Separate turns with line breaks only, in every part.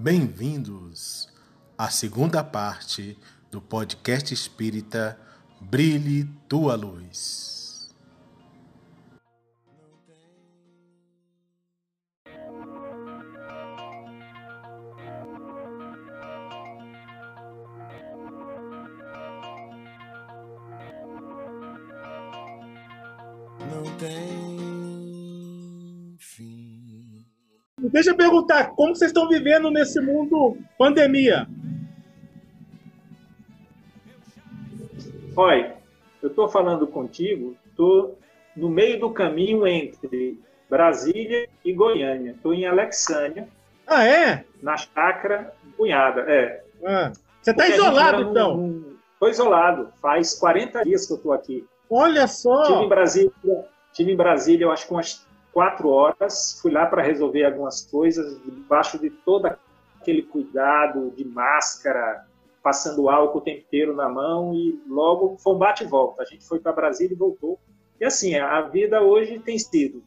Bem-vindos à segunda parte do podcast espírita Brilhe Tua Luz.
Deixa eu perguntar, como vocês estão vivendo nesse mundo pandemia?
Olha, eu estou falando contigo, estou no meio do caminho entre Brasília e Goiânia. Estou em Alexânia,
Ah, é?
na chácara cunhada. É.
Ah, Você está isolado,
num-
então?
Tô isolado. Faz 40 dias que eu estou aqui.
Olha
Estive em
só.
Brasília, tive em Brasília, eu acho que umas quatro horas. Fui lá para resolver algumas coisas, debaixo de todo aquele cuidado de máscara, passando álcool o tempo inteiro na mão e logo foi um bate e volta. A gente foi para Brasília e voltou. E assim, a vida hoje tem sido.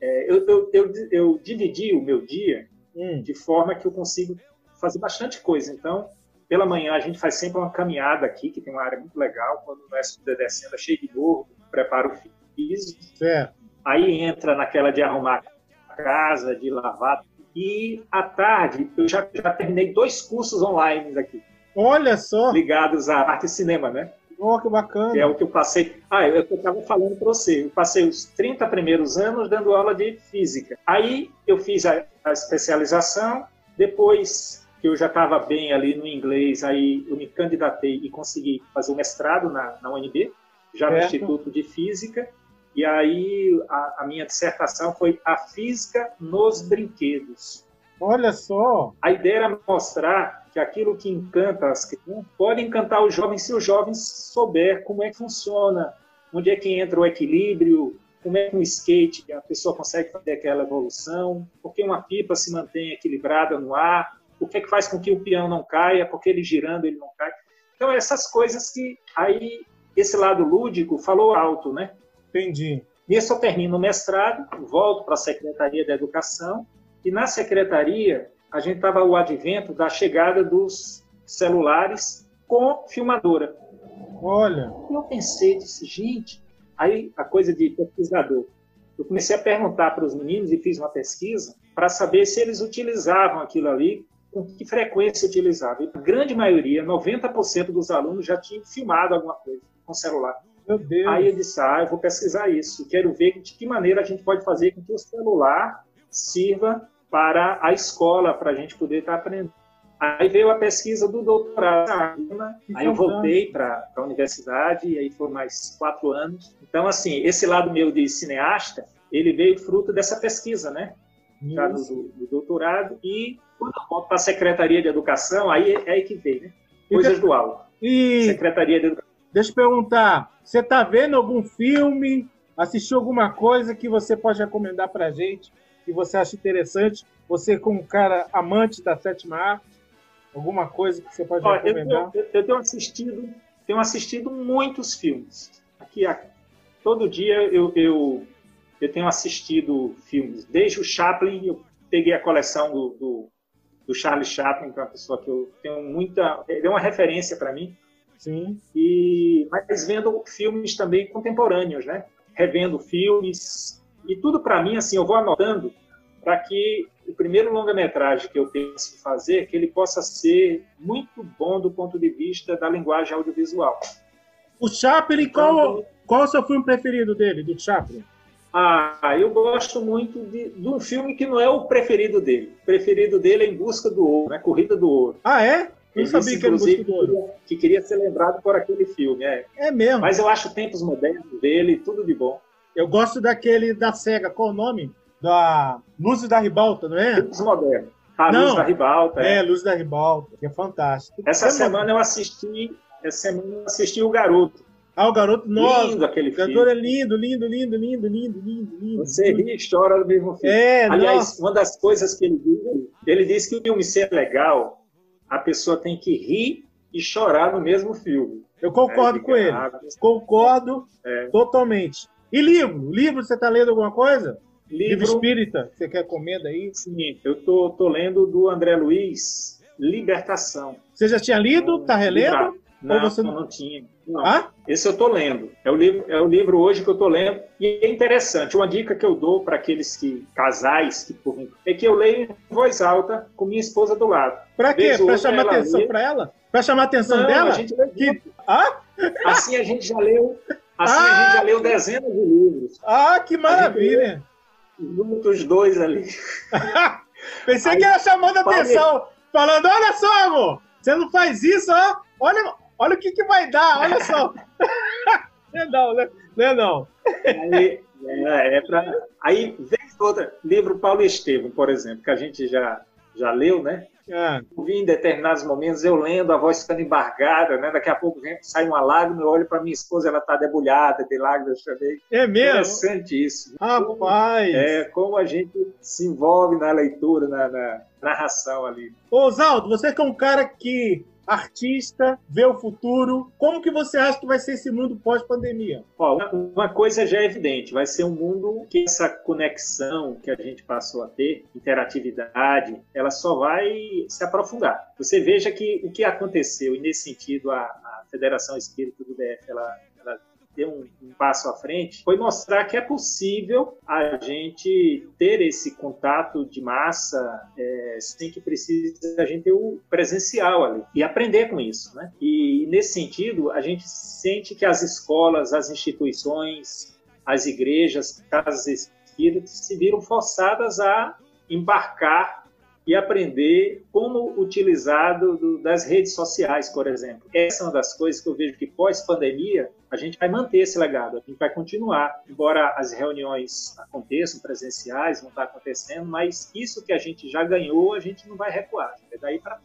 é, eu, eu, eu, eu dividi o meu dia
Hum,
de forma que eu consigo fazer bastante coisa. Então, pela manhã a gente faz sempre uma caminhada aqui, que tem uma área muito legal, quando é subida descendo, é cheio de morro, preparo físico.
certo.
Aí entra naquela de arrumar a casa, de lavar. E à tarde eu já, já terminei dois cursos online aqui,
Olha só.
ligados à arte e cinema, né?
Oh, que bacana.
Que é o que eu passei. Ah, eu estava falando para você. Eu passei os 30 primeiros anos dando aula de física. Aí eu fiz a, a especialização. Depois que eu já estava bem ali no inglês, aí eu me candidatei e consegui fazer o mestrado na, na UNB, já no
Certo.
Instituto de Física. E aí a, a minha dissertação foi a física nos brinquedos.
Olha só.
A ideia era mostrar que aquilo que encanta as crianças pode encantar os jovens se os jovens souber como é que funciona, onde é que entra o equilíbrio, como é que um skate a pessoa consegue fazer aquela evolução, por que uma pipa se mantém equilibrada no ar, o que é que faz com que o peão não caia, porque ele girando ele não cai. Então essas coisas que aí esse lado lúdico falou alto, né?
Entendi.
Nisso eu termino o mestrado, volto para a Secretaria da Educação, e na Secretaria a gente estava o advento da chegada dos celulares com filmadora.
Olha.
E eu pensei, disse, gente, aí a coisa de pesquisador. Eu comecei a perguntar para os meninos e fiz uma pesquisa para saber se eles utilizavam aquilo ali, com que frequência utilizavam. E a grande maioria, 90% dos alunos já tinham filmado alguma coisa com celular. Aí eu disse, ah, eu vou pesquisar isso. Quero ver de que maneira a gente pode fazer com que o celular sirva para a escola, para a gente poder estar aprendendo. Aí veio a pesquisa do doutorado. Aí eu voltei para a universidade, e aí foram mais quatro anos. Então, assim, esse lado meu de cineasta, ele veio fruto dessa pesquisa, né? Já do,
Isso.
do doutorado. E quando eu volto para a Secretaria de Educação, aí é aí que veio, né? Coisas do aula.
E
Secretaria de Educação.
deixa eu perguntar, você tá vendo algum filme, assistiu alguma coisa que você pode recomendar pra gente, que você acha interessante? Você como cara amante da sétima arte, alguma coisa que você pode
Olha,
recomendar?
eu- eu tenho assistido, tenho assistido muitos filmes. Aqui, a- todo dia eu, eu, eu tenho assistido filmes. Desde o Chaplin, eu peguei a coleção do, do, do Charlie Chaplin, que é uma pessoa que eu tenho muita. Ele é uma referência para mim.
Sim.
E, mas vendo filmes também contemporâneos, né? Revendo filmes. E tudo para mim, assim, eu vou anotando para que o primeiro longa-metragem que eu penso fazer, que ele possa ser muito bom do ponto de vista da linguagem audiovisual.
O Chaplin,
Então,
qual, qual o seu filme preferido dele, do Chaplin?
Ah, eu gosto muito de, de um filme que não é o preferido dele. O preferido dele é Em Busca do Ouro, né? Corrida do Ouro.
Ah, é? Eu
Ele
sabia que era
inclusive,
Busca do Ouro.
queria- que queria ser lembrado por aquele filme. É.
É mesmo.
Mas eu acho tempos modernos dele, tudo de bom.
Eu gosto daquele da SEGA, qual o nome? Da Luzes da Ribalta, não é?
Tempos modernos. A
Não.
Luz da Ribalta.
É,
é.
Luz da Ribalta, que é fantástico.
Essa
É
semana eu assisti, essa semana eu assisti o Garoto.
Ah, o garoto, nossa,
lindo aquele
o cantor
filme.
é lindo, lindo, lindo, lindo, lindo, lindo, lindo.
Você ri e chora no mesmo filme.
É,
Aliás,
nossa.
uma das coisas que ele diz, ele diz que o filme ser legal, a pessoa tem que rir e chorar no mesmo filme.
Eu concordo
É,
com ele.
fica-
Concordo
É.
totalmente. E livro? Livro, você tá lendo alguma coisa? Livro
livro
espírita, você quer comenda aí?
Sim, eu tô, tô lendo do André Luiz, Libertação.
Você já tinha lido? Tá relendo?
Não,
Ou você
não,
não-
tinha. Não. Esse eu tô lendo. É o livro, é o livro hoje que eu tô lendo. E é interessante. Uma dica que eu dou para aqueles que casais que por mim, é que eu leio em voz alta com minha esposa do lado.
Pra quê?
Outra
chamar atenção pra ela? Pra chamar atenção
Não,
dela?
a gente lê
Que-. Ah?
Assim a gente já leu. Assim a
Ah!
gente já leu dezenas de livros.
Ah, que maravilha!
Juntos dois ali.
Pensei
Aí,
que era chamando
pode-
atenção, falando: olha só, amor, você não faz isso, ó. Olha, olha o que, que vai dar, olha só. não, é não, né? Não é não.
Aí, é, é pra... Aí, ou outra, livro Paulo Estevam, por exemplo, que a gente já, já leu, né?
Ah,
Eu vi em determinados momentos eu lendo, a voz ficando embargada, né? Daqui a pouco vem- sai uma lágrima, eu olho para minha esposa, ela está debulhada de lágrimas também.
é mesmo?
Interessante isso.
Rapaz!
É como a gente se envolve na leitura, na, na narração ali.
Ô, Oswaldo, você que é um cara que artista, vê o futuro, como que você acha que vai ser esse mundo pós-pandemia?
Uma- coisa já é evidente, vai ser um mundo que essa conexão que a gente passou a ter, interatividade, ela só vai se aprofundar. Você veja que o que aconteceu, e nesse sentido a, a Federação Espírita do DF, ela deu um, um passo à frente, foi mostrar que é possível a gente ter esse contato de massa é, sem que precise a gente ter o presencial ali e aprender com isso, né? E nesse sentido, a gente sente que as escolas, as instituições, as igrejas, casas espíritas se viram forçadas a embarcar e aprender como utilizar do- do- das redes sociais, por exemplo. Essa é uma das coisas que eu vejo que pós-pandemia a gente vai manter esse legado, a gente vai continuar, embora as reuniões aconteçam presenciais, não está acontecendo, mas isso que a gente já ganhou, a gente não vai recuar, é daí para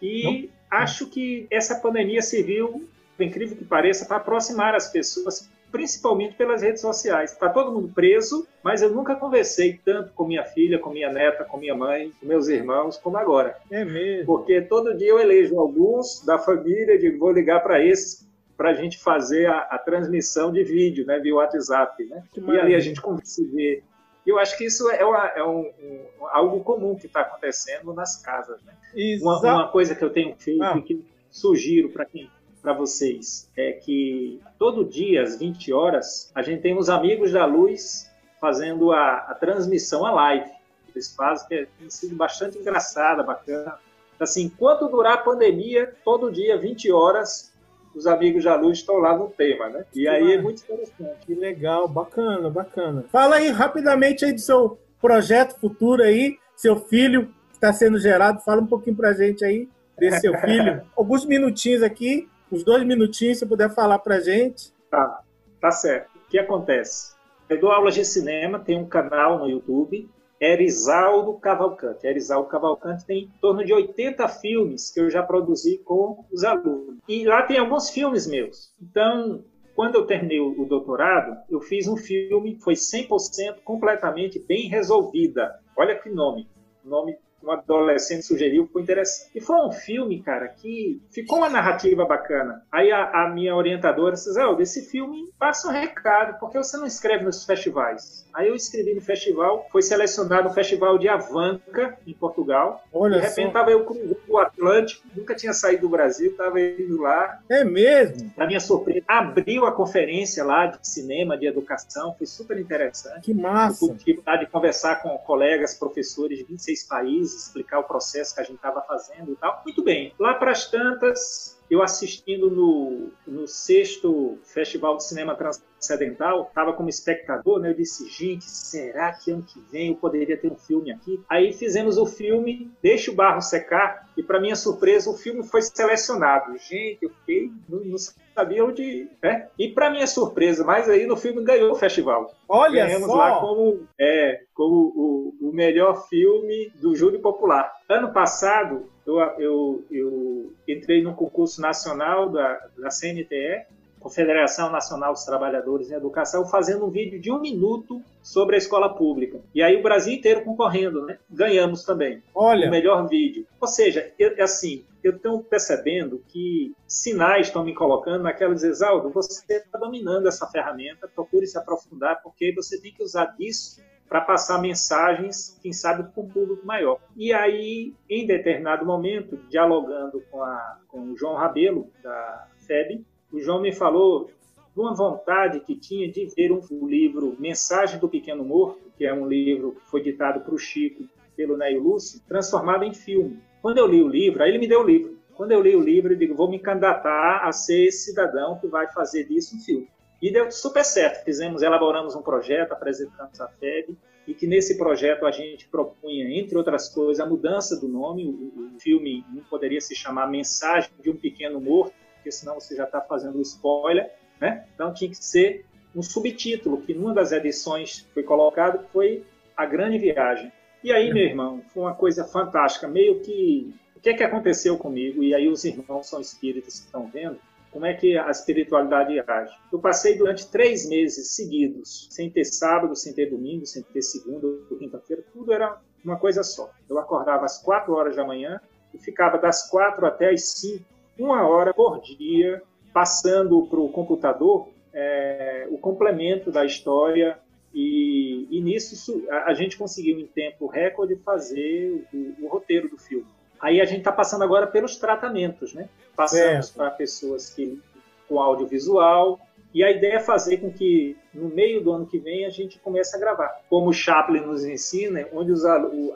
e acho que essa pandemia serviu, por incrível que pareça, para aproximar as pessoas, principalmente pelas redes sociais. Está todo mundo preso, mas eu nunca conversei tanto com minha filha, com minha neta, com minha mãe, com meus irmãos, como agora.
É mesmo.
Porque todo dia eu elejo alguns da família, digo, vou ligar para esses para a gente fazer a, a transmissão de vídeo, né, via WhatsApp, né? E ali a gente conversa e vê. Eu acho que isso é, uma- é um- um- algo comum que está acontecendo nas casas, né? Uma, uma coisa que eu tenho feito
Ah.
e que sugiro para quem para vocês é que todo dia às 20 horas a gente tem os amigos da luz fazendo a, a transmissão a live eles fazem que tem sido bastante engraçada bacana assim enquanto durar a pandemia todo dia 20 horas os amigos da luz estão lá no tema né e aí é muito interessante
Que legal, bacana, bacana. Fala aí rapidamente aí do seu projeto futuro aí, seu filho que está sendo gerado. Fala um pouquinho pra gente aí desse seu filho. Alguns minutinhos aqui, uns dois minutinhos, se puder falar pra gente.
Tá, tá certo. O que acontece? Eu dou aulas de cinema, tem um canal no YouTube, Erisaldo Cavalcante. Erisaldo Cavalcante tem em torno de 80 filmes que eu já produzi com os alunos. E lá tem alguns filmes meus. Então, quando eu terminei o doutorado, eu fiz um filme que foi 100% completamente bem resolvida. Olha que nome. Nome um adolescente sugeriu ficou interessante. E foi um filme, cara, que ficou uma narrativa bacana. Aí a, a minha orientadora disse, Zé, desse filme passa um recado, por que você não escreve nos festivais? Aí eu escrevi no festival, foi selecionado no Festival de Avanca, em Portugal.
Olha
de repente
só.
tava eu cruzando o Atlântico, nunca tinha saído do Brasil, tava indo lá,
É mesmo?
para minha surpresa, abriu a conferência lá de cinema, de educação, foi super interessante.
Que
Eu
massa.
pude tive vontade de conversar com colegas, professores de 26 países, explicar o processo que a gente estava fazendo e tal. Muito bem. Lá para as tantas, eu assistindo no, no sexto Festival de Cinema Transcendental, estava como espectador, né? Eu disse, gente, será que ano que vem eu poderia ter um filme aqui? Aí fizemos o filme Deixa o Barro Secar, e para minha surpresa, o filme foi selecionado. Gente, eu fiquei, não, não sabia onde ir, né? E para minha surpresa, mais aí, no filme ganhou o festival.
Olha
Ganhamos lá
só.
como, é, como o, o melhor filme do júri popular. Ano passado, eu, eu, eu entrei no concurso nacional da, da CNTE, Confederação Nacional dos Trabalhadores em Educação, fazendo um vídeo de um minuto sobre a escola pública. E aí o Brasil inteiro concorrendo, né? Ganhamos também o
Olha,
melhor vídeo. Ou seja, eu, assim, eu estou percebendo que sinais estão me colocando naquela Zaldo, você está dominando essa ferramenta, procure se aprofundar, porque você tem que usar disso para passar mensagens, quem sabe, para um público maior. E aí, em determinado momento, dialogando com, a, com o João Rabelo, da FEB, o João me falou de uma vontade que tinha de ver um, um livro Mensagem do Pequeno Morto, que é um livro que foi ditado para o Chico pelo Neil Lúcio, transformado em filme. Quando eu li o livro, aí ele me deu o livro. Quando eu li o livro, eu digo, vou me candidatar a ser esse cidadão que vai fazer disso um filme. E deu super certo. Fizemos, elaboramos um projeto, apresentamos a FEB, e que nesse projeto a gente propunha, entre outras coisas, a mudança do nome. O, o filme não poderia se chamar Mensagem de um Pequeno Morto, porque senão você já está fazendo spoiler, né? Então tinha que ser um subtítulo, que numa das edições foi colocado, foi A Grande Viagem. E aí, meu irmão, foi uma coisa fantástica, meio que o que é que aconteceu comigo? E aí os irmãos são espíritas que estão vendo como é que a espiritualidade age. Eu passei durante três meses seguidos, sem ter sábado, sem ter domingo, sem ter segunda ou quinta-feira, tudo era uma coisa só. Eu acordava às quatro horas da manhã e ficava das quatro até as cinco, uma hora por dia, passando para o computador é, o complemento da história e, e, nisso a, gente conseguiu em tempo recorde fazer o, o roteiro do filme. Aí a gente está passando agora pelos tratamentos, né? Passamos para pessoas que com audiovisual. E a ideia é fazer com que no meio do ano que vem a gente comece a gravar. Como o Chaplin nos ensina, onde os,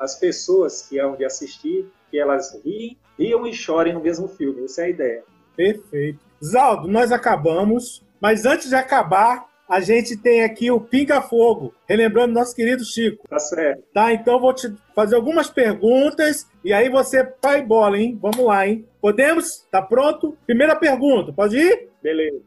as pessoas que hão de assistir, que elas riem, riam e chorem no mesmo filme. Essa é a ideia.
Perfeito. Zaldo, nós acabamos, mas antes de acabar, a gente tem aqui o Pinga Fogo, relembrando nosso querido Chico.
Tá certo.
Tá, então vou te fazer algumas perguntas e aí você vai bola, hein? Vamos lá, hein? Podemos? Tá pronto? Primeira pergunta, pode ir?
Beleza.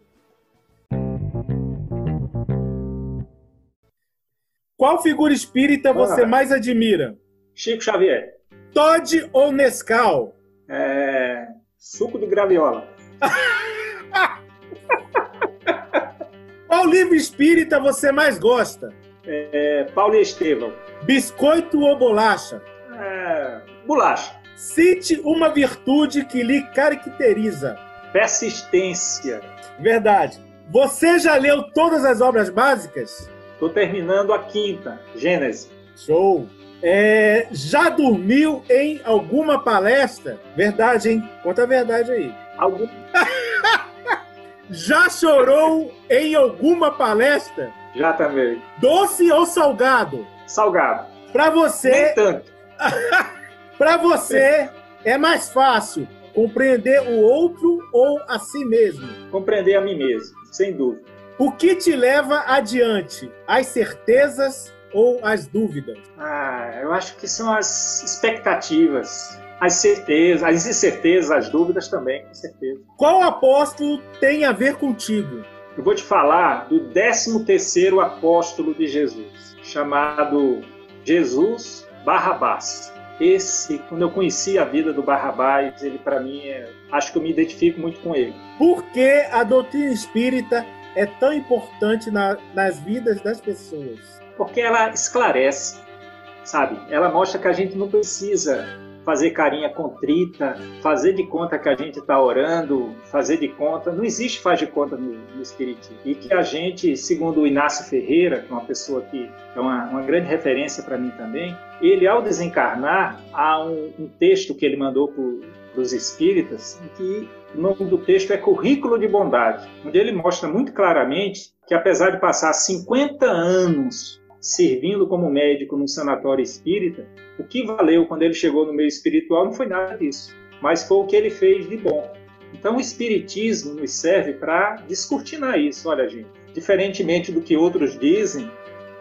Qual figura espírita você mais admira?
Chico Xavier.
Todd ou Nescau?
É... Suco de graviola.
Qual livro espírita você mais gosta?
É, Paulo e Estevão.
Biscoito ou bolacha?
É, bolacha.
Cite uma virtude que lhe caracteriza.
Persistência.
Verdade. Você já leu todas as obras básicas?
Estou terminando a quinta, Gênesis.
Show. É, já dormiu em alguma palestra? Verdade, hein? Conta a verdade aí.
Algum...
Já chorou em alguma palestra?
Já também.
Doce ou salgado?
Salgado.
Para você.
Nem tanto.
Para você é mais fácil compreender o outro ou a si mesmo?
Compreender a mim mesmo, sem dúvida.
O que te leva adiante? As certezas ou as dúvidas?
Ah, eu acho que são as expectativas as certezas, as incertezas, as dúvidas também, com certeza.
Qual apóstolo tem a ver contigo?
Eu vou te falar do 13 terceiro apóstolo de Jesus, chamado Jesus Barrabás. Esse, quando eu conheci a vida do Barrabás, ele para mim, é, acho que eu me identifico muito com ele.
Por que a doutrina espírita é tão importante na, nas vidas das pessoas?
Porque ela esclarece, sabe? Ela mostra que a gente não precisa fazer carinha contrita, fazer de conta que a gente está orando, fazer de conta. Não existe faz de conta no, no Espiritismo. E que a gente, segundo o Inácio Ferreira, que é uma pessoa que é uma, uma grande referência para mim também, ele, ao desencarnar, há um, um texto que ele mandou para os espíritas, que o nome do texto é Currículo de Bondade, onde ele mostra muito claramente que, apesar de passar 50 anos servindo como médico no sanatório espírita, o que valeu quando ele chegou no meio espiritual não foi nada disso, mas foi o que ele fez de bom. Então o espiritismo nos serve para descortinar isso. Olha, gente, diferentemente do que outros dizem,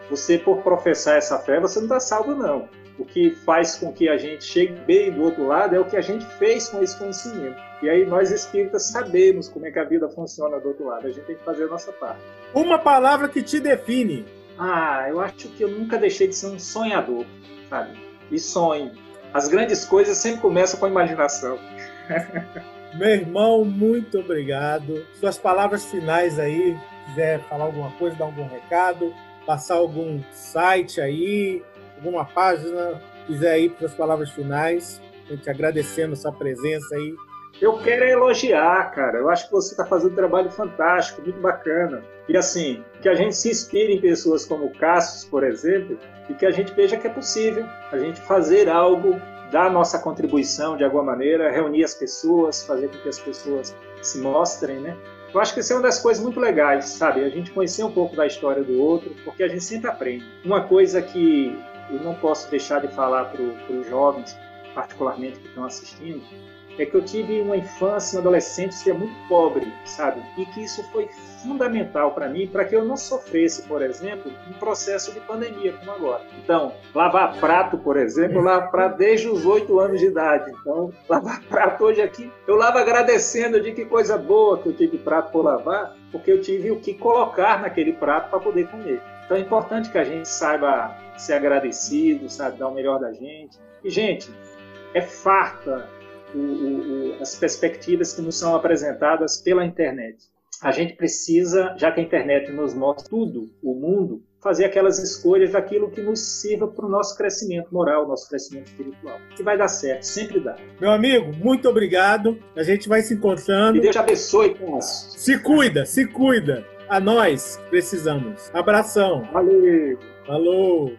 você por professar essa fé, você não está salvo não. O que faz com que a gente chegue bem do outro lado é o que a gente fez com esse conhecimento. E aí nós espíritas sabemos como é que a vida funciona do outro lado. A gente tem que fazer a nossa parte.
Uma palavra que te define.
Ah, eu acho que eu nunca deixei de ser um sonhador, sabe? E sonho. As grandes coisas sempre começam com a imaginação.
Meu irmão, muito obrigado. Suas palavras finais aí, quiser falar alguma coisa, dar algum recado, passar algum site aí, alguma página, quiser ir para as palavras finais, a gente agradecendo sua presença aí
Eu quero elogiar, cara. Eu acho que você está fazendo um trabalho fantástico, muito bacana. E assim, que a gente se inspire em pessoas como Cassius, por exemplo, e que a gente veja que é possível a gente fazer algo, dar nossa contribuição de alguma maneira, reunir as pessoas, fazer com que as pessoas se mostrem, né? Eu acho que isso é uma das coisas muito legais, sabe? A gente conhecer um pouco da história do outro, porque a gente sempre aprende. Uma coisa que eu não posso deixar de falar para os jovens, particularmente que estão assistindo, é que eu tive uma infância, uma adolescência muito pobre, sabe? E que isso foi fundamental para mim, para que eu não sofresse, por exemplo, um processo de pandemia como agora. Então, lavar prato, por exemplo, eu lavo prato desde os oito anos de idade. Então, lavar prato hoje aqui, eu lavo agradecendo de que coisa boa que eu tive prato por lavar, porque eu tive o que colocar naquele prato para poder comer. Então é importante que a gente saiba ser agradecido, sabe, dar o melhor da gente. E, gente, é farta o, o, as perspectivas que nos são apresentadas pela internet. A gente precisa, já que a internet nos mostra tudo, o mundo, fazer aquelas escolhas daquilo que nos sirva para o nosso crescimento moral, nosso crescimento espiritual. Que vai dar certo, sempre dá.
Meu amigo, muito obrigado. A gente vai se encontrando.
E Deus te abençoe, Cássio.
Se cuida, se cuida. A nós precisamos. Abração.
Valeu.
Falou.